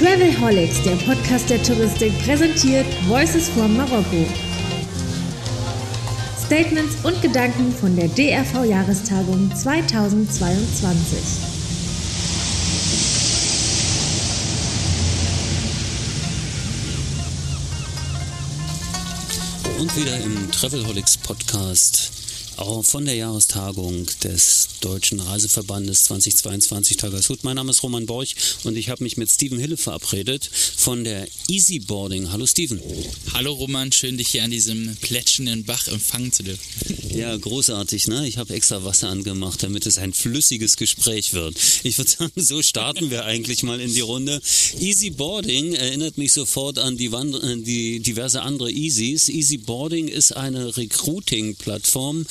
Travelholics, der Podcast der Touristik, präsentiert Voices from Marokko. Statements und Gedanken von der DRV-Jahrestagung 2022. Und wieder im Travelholics Podcast auch von der Jahrestagung des Deutschen Reiseverbandes 2022 Tagershut. Mein Name ist Roman Borch und ich habe mich mit Steven Hille verabredet von der Easyboarding. Hallo Steven. Hallo Roman, schön dich hier an diesem plätschenden Bach empfangen zu dürfen. Ja, großartig, ne? Ich habe extra Wasser angemacht, damit es ein flüssiges Gespräch wird. Ich würde sagen, so starten wir eigentlich mal in die Runde. Easyboarding erinnert mich sofort an die, Wand die diverse andere Easys. Easyboarding ist eine Recruiting-Plattform,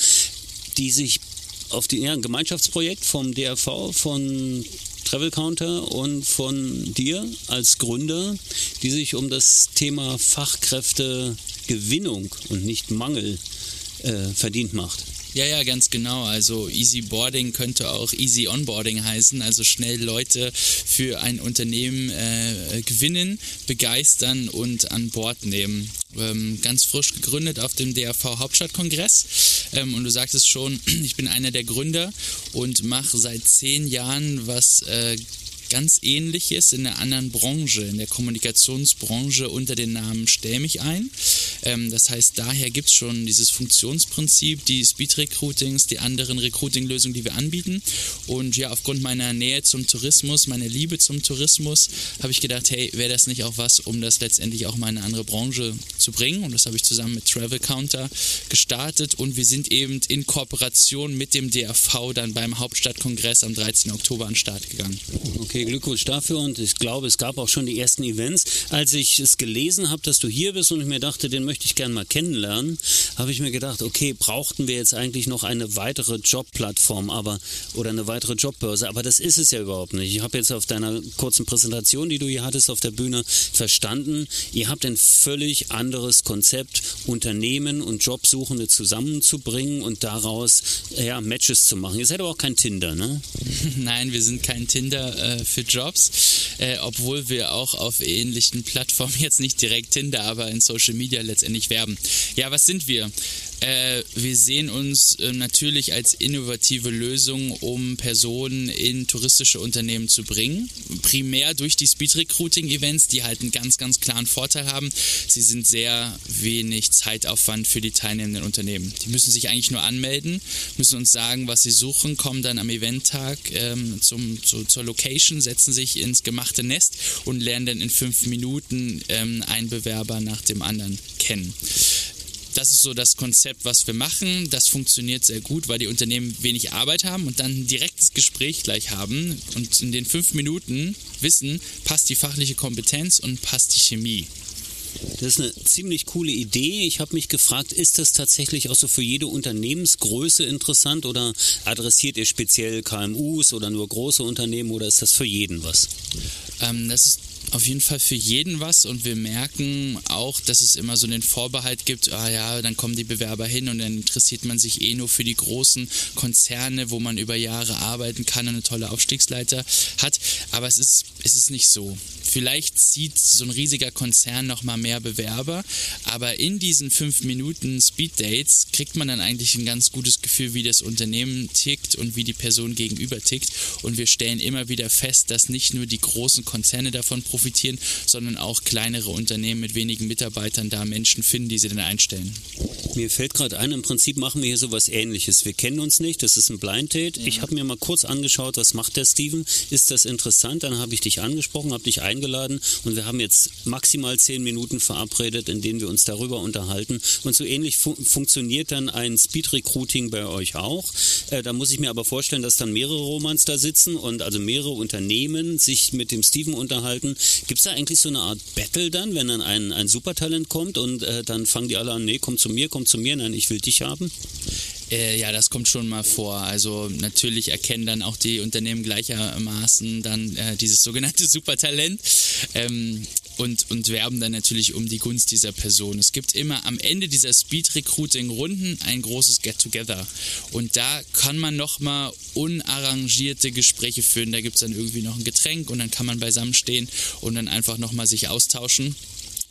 die sich auf die, ja, ein Gemeinschaftsprojekt vom DRV, von Travel Counter und von dir als Gründer, die sich um das Thema Fachkräftegewinnung und nicht Mangel äh, verdient macht. Ja, ja, ganz genau. Also Easy Boarding könnte auch Easy Onboarding heißen, also schnell Leute für ein Unternehmen äh, gewinnen, begeistern und an Bord nehmen. Ähm, ganz frisch gegründet auf dem DRV Hauptstadtkongress. Ähm, und du sagtest schon, ich bin einer der Gründer und mache seit zehn Jahren was äh, ganz ähnliches in einer anderen Branche, in der Kommunikationsbranche unter dem Namen Stell mich ein. Ähm, das heißt, daher gibt es schon dieses Funktionsprinzip, die Speed Recruitings, die anderen Recruiting-Lösungen, die wir anbieten. Und ja, aufgrund meiner Nähe zum Tourismus, meiner Liebe zum Tourismus, habe ich gedacht, hey, wäre das nicht auch was, um das letztendlich auch mal in eine andere Branche zu bringen? Und das habe ich zusammen mit Travel Counter gestartet und wir sind eben in Kooperation mit dem DRV dann beim Hauptstadtkongress am 13. Oktober an den Start gegangen. Okay. Okay, Glückwunsch dafür und ich glaube, es gab auch schon die ersten Events. Als ich es gelesen habe, dass du hier bist und ich mir dachte, den möchte ich gerne mal kennenlernen, habe ich mir gedacht, okay, brauchten wir jetzt eigentlich noch eine weitere Jobplattform, aber oder eine weitere Jobbörse, aber das ist es ja überhaupt nicht. Ich habe jetzt auf deiner kurzen Präsentation, die du hier hattest auf der Bühne, verstanden, ihr habt ein völlig anderes Konzept, Unternehmen und Jobsuchende zusammenzubringen und daraus ja, Matches zu machen. Ihr seid aber auch kein Tinder, ne? Nein, wir sind kein Tinder. Äh, für Jobs, äh, obwohl wir auch auf ähnlichen Plattformen jetzt nicht direkt Tinder, aber in Social Media letztendlich werben. Ja, was sind wir? Äh, wir sehen uns äh, natürlich als innovative Lösung, um Personen in touristische Unternehmen zu bringen. Primär durch die Speed Recruiting Events, die halt einen ganz, ganz klaren Vorteil haben. Sie sind sehr wenig Zeitaufwand für die teilnehmenden Unternehmen. Die müssen sich eigentlich nur anmelden, müssen uns sagen, was sie suchen, kommen dann am Eventtag ähm, zum, zu, zur Location, setzen sich ins gemachte Nest und lernen dann in fünf Minuten ähm, einen Bewerber nach dem anderen kennen das ist so das Konzept, was wir machen. Das funktioniert sehr gut, weil die Unternehmen wenig Arbeit haben und dann ein direktes Gespräch gleich haben und in den fünf Minuten wissen, passt die fachliche Kompetenz und passt die Chemie. Das ist eine ziemlich coole Idee. Ich habe mich gefragt, ist das tatsächlich auch so für jede Unternehmensgröße interessant oder adressiert ihr speziell KMUs oder nur große Unternehmen oder ist das für jeden was? Ähm, das ist auf jeden Fall für jeden was und wir merken auch, dass es immer so den Vorbehalt gibt, ah ja, dann kommen die Bewerber hin und dann interessiert man sich eh nur für die großen Konzerne, wo man über Jahre arbeiten kann und eine tolle Aufstiegsleiter hat. Aber es ist, es ist nicht so. Vielleicht zieht so ein riesiger Konzern nochmal mehr Bewerber, aber in diesen fünf Minuten Speed Dates kriegt man dann eigentlich ein ganz gutes Gefühl, wie das Unternehmen tickt und wie die Person gegenüber tickt. Und wir stellen immer wieder fest, dass nicht nur die großen Konzerne davon profitieren, profitieren, sondern auch kleinere Unternehmen mit wenigen Mitarbeitern da Menschen finden, die sie dann einstellen. Mir fällt gerade ein, im Prinzip machen wir hier sowas ähnliches. Wir kennen uns nicht, das ist ein Blind Date. Ja. Ich habe mir mal kurz angeschaut, was macht der Steven? Ist das interessant? Dann habe ich dich angesprochen, habe dich eingeladen und wir haben jetzt maximal zehn Minuten verabredet, in denen wir uns darüber unterhalten. Und so ähnlich fu funktioniert dann ein Speed Recruiting bei euch auch. Äh, da muss ich mir aber vorstellen, dass dann mehrere Romans da sitzen und also mehrere Unternehmen sich mit dem Steven unterhalten. Gibt es da eigentlich so eine Art Battle dann, wenn dann ein, ein Supertalent kommt und äh, dann fangen die alle an, nee, komm zu mir, komm zu mir, nein, ich will dich haben? Äh, ja, das kommt schon mal vor. Also natürlich erkennen dann auch die Unternehmen gleichermaßen dann äh, dieses sogenannte Supertalent. Ähm, und, und werben dann natürlich um die Gunst dieser Person. Es gibt immer am Ende dieser Speed-Recruiting-Runden ein großes Get-Together. Und da kann man nochmal unarrangierte Gespräche führen. Da gibt es dann irgendwie noch ein Getränk und dann kann man beisammen stehen und dann einfach nochmal sich austauschen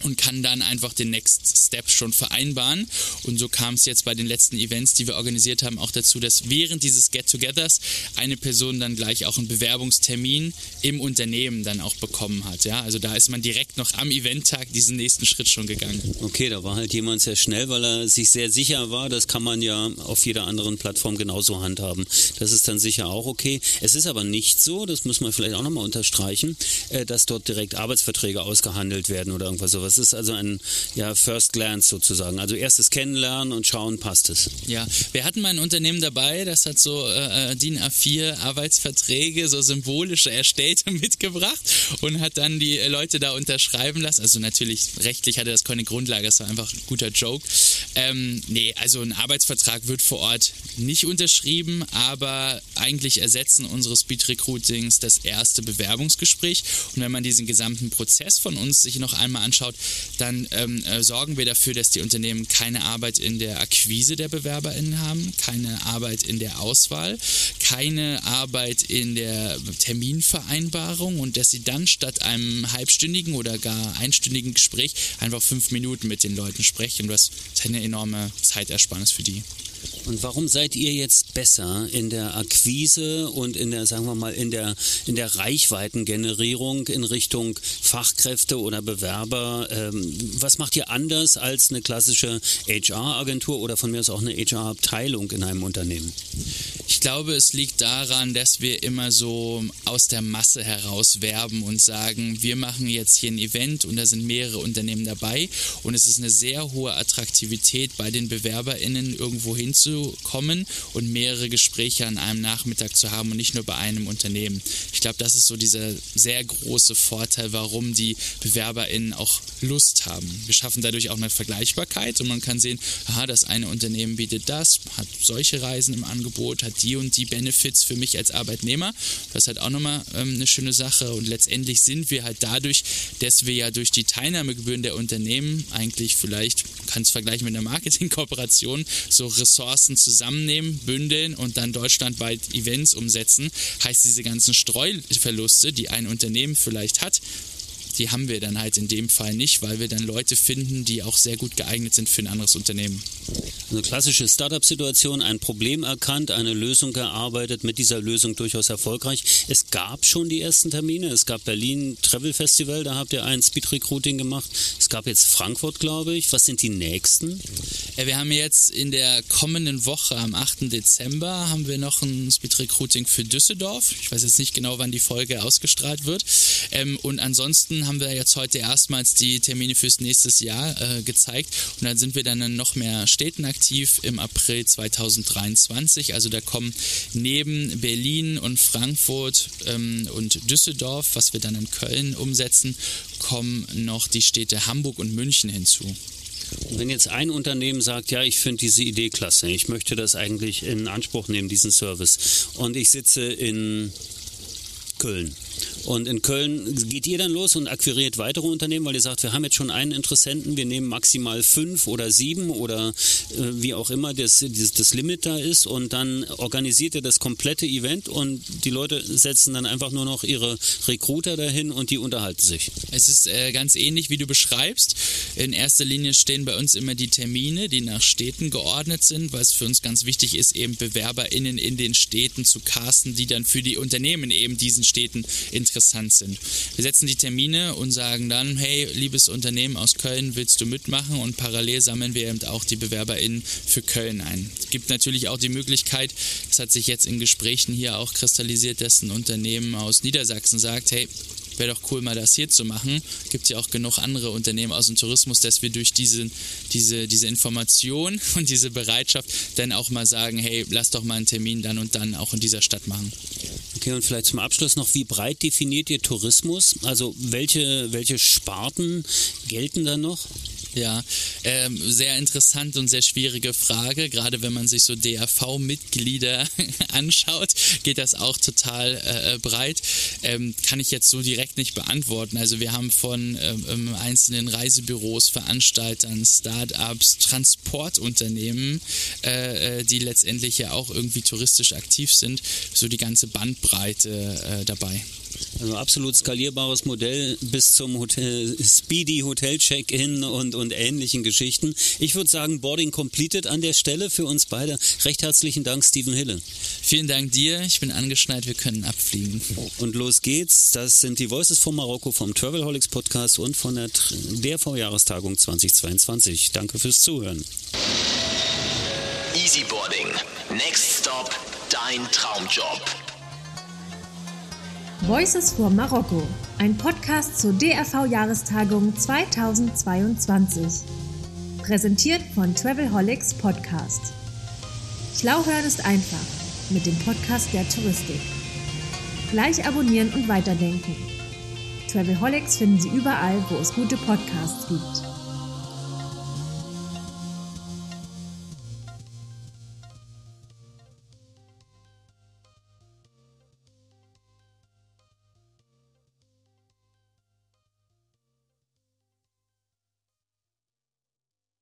und kann dann einfach den Next Step schon vereinbaren. Und so kam es jetzt bei den letzten Events, die wir organisiert haben, auch dazu, dass während dieses Get-togethers eine Person dann gleich auch einen Bewerbungstermin im Unternehmen dann auch bekommen hat. Ja, also da ist man direkt noch am Eventtag diesen nächsten Schritt schon gegangen. Okay, da war halt jemand sehr schnell, weil er sich sehr sicher war. Das kann man ja auf jeder anderen Plattform genauso handhaben. Das ist dann sicher auch okay. Es ist aber nicht so, das muss man vielleicht auch nochmal unterstreichen, äh, dass dort direkt Arbeitsverträge ausgehandelt werden oder irgendwas sowas. Das ist also ein ja, First Glance sozusagen. Also erstes Kennenlernen und schauen, passt es. Ja, wir hatten mal ein Unternehmen dabei, das hat so äh, DIN A4 Arbeitsverträge, so symbolische erstellte mitgebracht und hat dann die Leute da unterschreiben lassen. Also natürlich rechtlich hatte das keine Grundlage, das war einfach ein guter Joke. Ähm, nee, also ein Arbeitsvertrag wird vor Ort nicht unterschrieben, aber eigentlich ersetzen unsere Speed Recruitings das erste Bewerbungsgespräch. Und wenn man diesen gesamten Prozess von uns sich noch einmal anschaut, dann ähm, äh, sorgen wir dafür, dass die Unternehmen keine Arbeit in der Akquise der BewerberInnen haben, keine Arbeit in der Auswahl, keine Arbeit in der Terminvereinbarung und dass sie dann statt einem halbstündigen oder gar einstündigen Gespräch einfach fünf Minuten mit den Leuten sprechen, was eine enorme Zeitersparnis für die. Und warum seid ihr jetzt besser in der Akquise und in der, sagen wir mal, in der, in der Reichweitengenerierung in Richtung Fachkräfte oder Bewerber? Ähm, was macht ihr anders als eine klassische HR-Agentur oder von mir aus auch eine HR-Abteilung in einem Unternehmen? Ich glaube, es liegt daran, dass wir immer so aus der Masse heraus werben und sagen, wir machen jetzt hier ein Event und da sind mehrere Unternehmen dabei und es ist eine sehr hohe Attraktivität bei den BewerberInnen irgendwo hinzukommen und mehrere Gespräche an einem Nachmittag zu haben und nicht nur bei einem Unternehmen. Ich glaube, das ist so dieser sehr große Vorteil, warum die BewerberInnen auch Lust haben. Wir schaffen dadurch auch eine Vergleichbarkeit und man kann sehen, aha, das eine Unternehmen bietet das, hat solche Reisen im Angebot, hat die und die Benefits für mich als Arbeitnehmer. Das ist halt auch nochmal ähm, eine schöne Sache. Und letztendlich sind wir halt dadurch, dass wir ja durch die Teilnahmegebühren der Unternehmen eigentlich vielleicht, kann es vergleichen mit einer Marketingkooperation, so Ressourcen zusammennehmen, bündeln und dann deutschlandweit Events umsetzen, heißt diese ganzen Streuverluste, die ein Unternehmen vielleicht hat, die haben wir dann halt in dem Fall nicht, weil wir dann Leute finden, die auch sehr gut geeignet sind für ein anderes Unternehmen. Eine klassische Startup-Situation, ein Problem erkannt, eine Lösung gearbeitet, mit dieser Lösung durchaus erfolgreich. Es gab schon die ersten Termine. Es gab Berlin Travel Festival, da habt ihr ein Speed Recruiting gemacht. Es gab jetzt Frankfurt, glaube ich. Was sind die nächsten? Ja, wir haben jetzt in der kommenden Woche, am 8. Dezember, haben wir noch ein Speed Recruiting für Düsseldorf. Ich weiß jetzt nicht genau, wann die Folge ausgestrahlt wird. Ähm, und ansonsten haben wir jetzt heute erstmals die Termine fürs nächste Jahr äh, gezeigt. Und dann sind wir dann in noch mehr Städten aktiv im April 2023. Also da kommen neben Berlin und Frankfurt ähm, und Düsseldorf, was wir dann in Köln umsetzen, kommen noch die Städte Hamburg und München hinzu. Wenn jetzt ein Unternehmen sagt, ja, ich finde diese Idee klasse, ich möchte das eigentlich in Anspruch nehmen, diesen Service, und ich sitze in Köln und in Köln geht ihr dann los und akquiriert weitere Unternehmen, weil ihr sagt, wir haben jetzt schon einen Interessenten, wir nehmen maximal fünf oder sieben oder äh, wie auch immer das, das, das Limit da ist und dann organisiert ihr das komplette Event und die Leute setzen dann einfach nur noch ihre Recruiter dahin und die unterhalten sich. Es ist äh, ganz ähnlich, wie du beschreibst. In erster Linie stehen bei uns immer die Termine, die nach Städten geordnet sind, es für uns ganz wichtig ist, eben BewerberInnen in den Städten zu casten, die dann für die Unternehmen eben diesen Städten interessieren interessant sind. Wir setzen die Termine und sagen dann, hey, liebes Unternehmen aus Köln, willst du mitmachen? Und parallel sammeln wir eben auch die BewerberInnen für Köln ein. Es gibt natürlich auch die Möglichkeit, das hat sich jetzt in Gesprächen hier auch kristallisiert, dass ein Unternehmen aus Niedersachsen sagt, hey, wäre doch cool, mal das hier zu machen. Gibt ja auch genug andere Unternehmen aus dem Tourismus, dass wir durch diese, diese, diese Information und diese Bereitschaft dann auch mal sagen, hey, lass doch mal einen Termin dann und dann auch in dieser Stadt machen. Okay, und vielleicht zum Abschluss noch, wie breit definiert ihr Tourismus? Also welche, welche Sparten gelten da noch? Ja, ähm, sehr interessant und sehr schwierige Frage. Gerade wenn man sich so DAV-Mitglieder anschaut, geht das auch total äh, breit. Ähm, kann ich jetzt so direkt nicht beantworten. Also wir haben von ähm, ähm einzelnen Reisebüros, Veranstaltern, Start-ups, Transportunternehmen, äh, äh, die letztendlich ja auch irgendwie touristisch aktiv sind, so die ganze Bandbreite äh, dabei. Also absolut skalierbares Modell bis zum Hotel, Speedy Hotel Check-in und, und ähnlichen Geschichten. Ich würde sagen, Boarding completed an der Stelle für uns beide. Recht herzlichen Dank, Steven Hille. Vielen Dank dir. Ich bin angeschnallt. Wir können abfliegen. Und los geht's. Das sind die Voices von Marokko vom Travelholics Podcast und von der DRV-Jahrestagung 2022. Danke fürs Zuhören. Easy Boarding. Next Stop. Dein Traumjob. Voices for Marokko, ein Podcast zur DRV-Jahrestagung 2022. Präsentiert von Travelholics Podcast. Schlau hören ist einfach mit dem Podcast der Touristik. Gleich abonnieren und weiterdenken. Travelholics finden Sie überall, wo es gute Podcasts gibt.